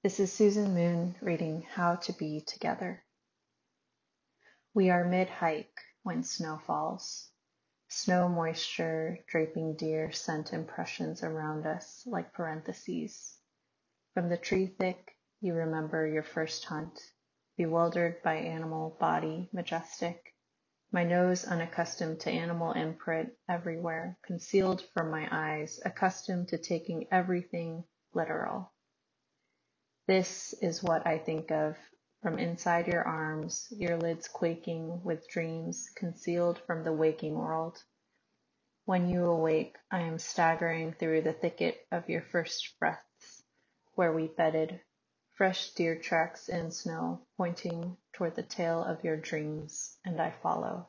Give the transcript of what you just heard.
This is Susan Moon reading How to Be Together. We are mid hike when snow falls. Snow moisture draping deer scent impressions around us like parentheses. From the tree thick, you remember your first hunt, bewildered by animal body majestic. My nose unaccustomed to animal imprint everywhere, concealed from my eyes, accustomed to taking everything literal. This is what I think of from inside your arms, your lids quaking with dreams concealed from the waking world. When you awake, I am staggering through the thicket of your first breaths, where we bedded, fresh deer tracks in snow pointing toward the tail of your dreams, and I follow.